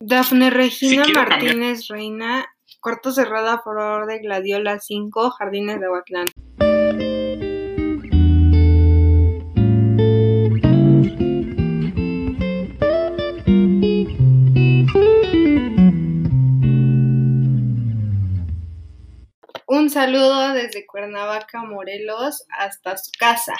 Dafne Regina Martínez Reina, cuarto cerrada por favor de Gladiola 5, Jardines de Huatlán. Un saludo desde Cuernavaca, Morelos, hasta su casa.